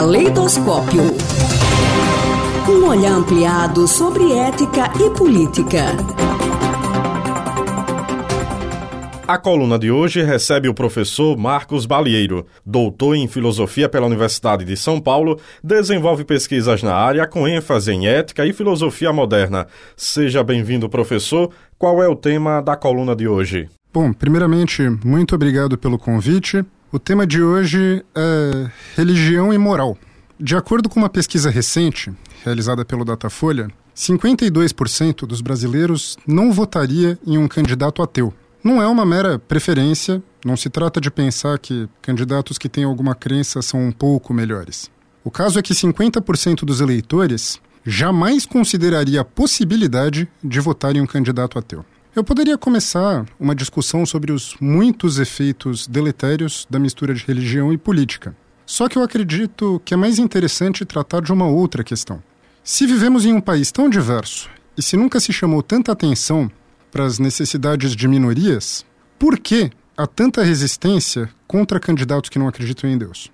Caleidoscópio. Um olhar ampliado sobre ética e política. A coluna de hoje recebe o professor Marcos Balieiro, doutor em filosofia pela Universidade de São Paulo, desenvolve pesquisas na área com ênfase em ética e filosofia moderna. Seja bem-vindo, professor. Qual é o tema da coluna de hoje? Bom, primeiramente, muito obrigado pelo convite. O tema de hoje é religião e moral. De acordo com uma pesquisa recente, realizada pelo Datafolha, 52% dos brasileiros não votaria em um candidato ateu. Não é uma mera preferência, não se trata de pensar que candidatos que têm alguma crença são um pouco melhores. O caso é que 50% dos eleitores jamais consideraria a possibilidade de votar em um candidato ateu. Eu poderia começar uma discussão sobre os muitos efeitos deletérios da mistura de religião e política. Só que eu acredito que é mais interessante tratar de uma outra questão. Se vivemos em um país tão diverso e se nunca se chamou tanta atenção para as necessidades de minorias, por que há tanta resistência contra candidatos que não acreditam em Deus?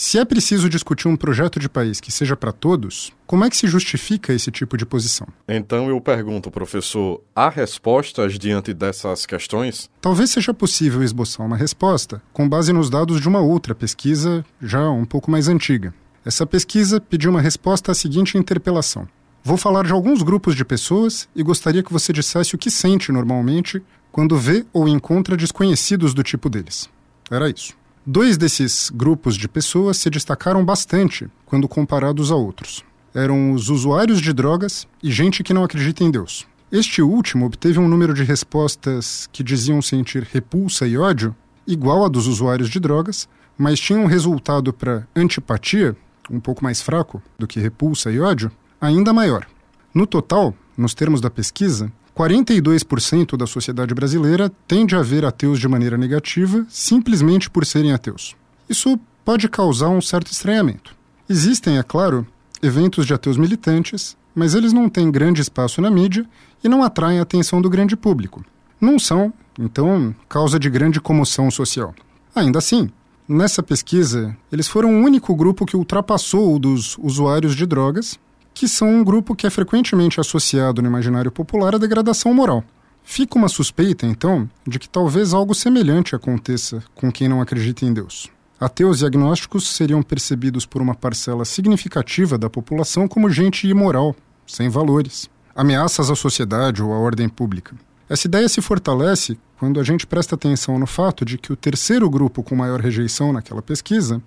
Se é preciso discutir um projeto de país que seja para todos, como é que se justifica esse tipo de posição? Então eu pergunto, professor, há respostas diante dessas questões? Talvez seja possível esboçar uma resposta com base nos dados de uma outra pesquisa já um pouco mais antiga. Essa pesquisa pediu uma resposta à seguinte interpelação: Vou falar de alguns grupos de pessoas e gostaria que você dissesse o que sente normalmente quando vê ou encontra desconhecidos do tipo deles. Era isso. Dois desses grupos de pessoas se destacaram bastante quando comparados a outros. Eram os usuários de drogas e gente que não acredita em Deus. Este último obteve um número de respostas que diziam sentir repulsa e ódio igual a dos usuários de drogas, mas tinha um resultado para antipatia, um pouco mais fraco do que repulsa e ódio, ainda maior. No total, nos termos da pesquisa, 42% da sociedade brasileira tende a ver ateus de maneira negativa simplesmente por serem ateus. Isso pode causar um certo estranhamento. Existem, é claro, eventos de ateus militantes, mas eles não têm grande espaço na mídia e não atraem a atenção do grande público. Não são, então, causa de grande comoção social. Ainda assim, nessa pesquisa, eles foram o único grupo que ultrapassou o dos usuários de drogas que são um grupo que é frequentemente associado no imaginário popular à degradação moral. Fica uma suspeita, então, de que talvez algo semelhante aconteça com quem não acredita em Deus. Ateus e agnósticos seriam percebidos por uma parcela significativa da população como gente imoral, sem valores, ameaças à sociedade ou à ordem pública. Essa ideia se fortalece quando a gente presta atenção no fato de que o terceiro grupo com maior rejeição naquela pesquisa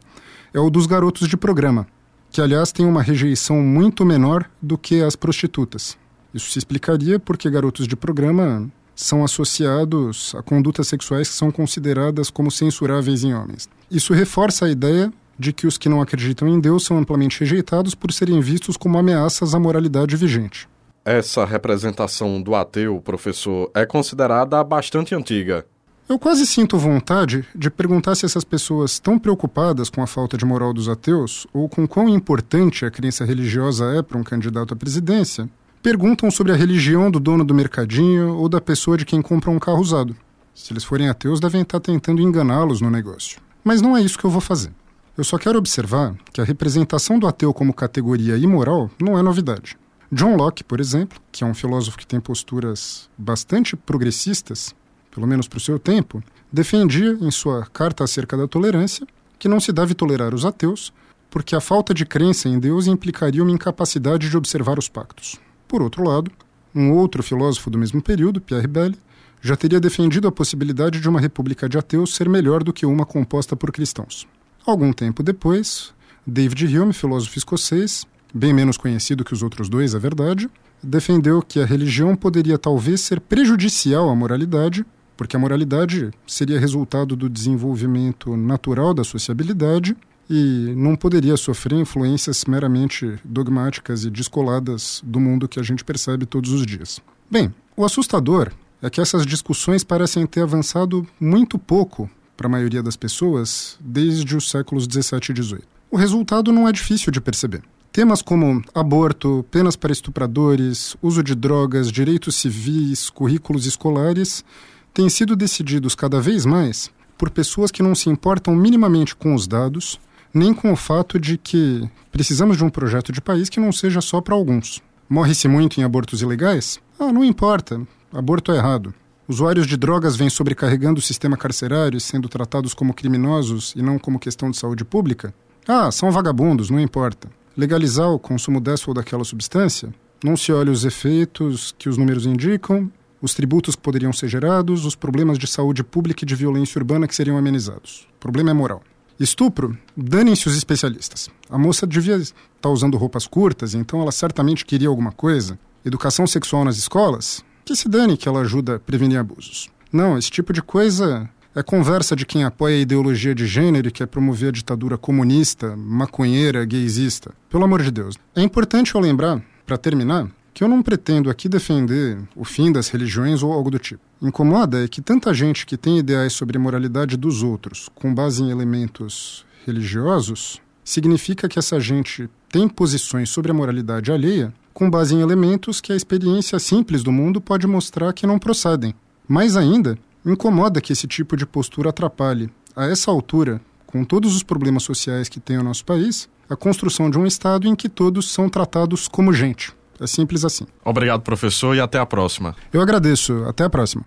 é o dos garotos de programa, que aliás tem uma rejeição muito menor do que as prostitutas. Isso se explicaria porque garotos de programa são associados a condutas sexuais que são consideradas como censuráveis em homens. Isso reforça a ideia de que os que não acreditam em Deus são amplamente rejeitados por serem vistos como ameaças à moralidade vigente. Essa representação do ateu, professor, é considerada bastante antiga. Eu quase sinto vontade de perguntar se essas pessoas estão preocupadas com a falta de moral dos ateus ou com quão importante a crença religiosa é para um candidato à presidência, perguntam sobre a religião do dono do mercadinho ou da pessoa de quem compra um carro usado. Se eles forem ateus, devem estar tentando enganá-los no negócio. Mas não é isso que eu vou fazer. Eu só quero observar que a representação do ateu como categoria imoral não é novidade. John Locke, por exemplo, que é um filósofo que tem posturas bastante progressistas, pelo menos para o seu tempo, defendia, em sua Carta acerca da Tolerância, que não se deve tolerar os ateus, porque a falta de crença em Deus implicaria uma incapacidade de observar os pactos. Por outro lado, um outro filósofo do mesmo período, Pierre Bell, já teria defendido a possibilidade de uma república de ateus ser melhor do que uma composta por cristãos. Algum tempo depois, David Hume, filósofo escocês, bem menos conhecido que os outros dois, é verdade, defendeu que a religião poderia talvez ser prejudicial à moralidade porque a moralidade seria resultado do desenvolvimento natural da sociabilidade e não poderia sofrer influências meramente dogmáticas e descoladas do mundo que a gente percebe todos os dias. Bem, o assustador é que essas discussões parecem ter avançado muito pouco para a maioria das pessoas desde os séculos 17 e 18. O resultado não é difícil de perceber. Temas como aborto, penas para estupradores, uso de drogas, direitos civis, currículos escolares têm sido decididos cada vez mais por pessoas que não se importam minimamente com os dados, nem com o fato de que precisamos de um projeto de país que não seja só para alguns. Morre-se muito em abortos ilegais? Ah, não importa. Aborto é errado. Usuários de drogas vêm sobrecarregando o sistema carcerário e sendo tratados como criminosos e não como questão de saúde pública? Ah, são vagabundos, não importa. Legalizar o consumo dessa ou daquela substância? Não se olha os efeitos que os números indicam, os tributos que poderiam ser gerados, os problemas de saúde pública e de violência urbana que seriam amenizados. O problema é moral. Estupro, danem-se os especialistas. A moça devia estar tá usando roupas curtas, então ela certamente queria alguma coisa. Educação sexual nas escolas? Que se dane que ela ajuda a prevenir abusos. Não, esse tipo de coisa é conversa de quem apoia a ideologia de gênero e quer promover a ditadura comunista, maconheira, gaysista. Pelo amor de Deus. É importante eu lembrar, para terminar, que eu não pretendo aqui defender o fim das religiões ou algo do tipo. Incomoda é que tanta gente que tem ideais sobre a moralidade dos outros com base em elementos religiosos significa que essa gente tem posições sobre a moralidade alheia com base em elementos que a experiência simples do mundo pode mostrar que não procedem. Mais ainda, Incomoda que esse tipo de postura atrapalhe, a essa altura, com todos os problemas sociais que tem o nosso país, a construção de um Estado em que todos são tratados como gente. É simples assim. Obrigado, professor, e até a próxima. Eu agradeço. Até a próxima.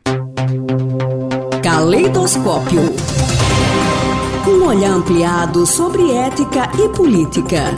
Caleidoscópio. Um olhar ampliado sobre ética e política.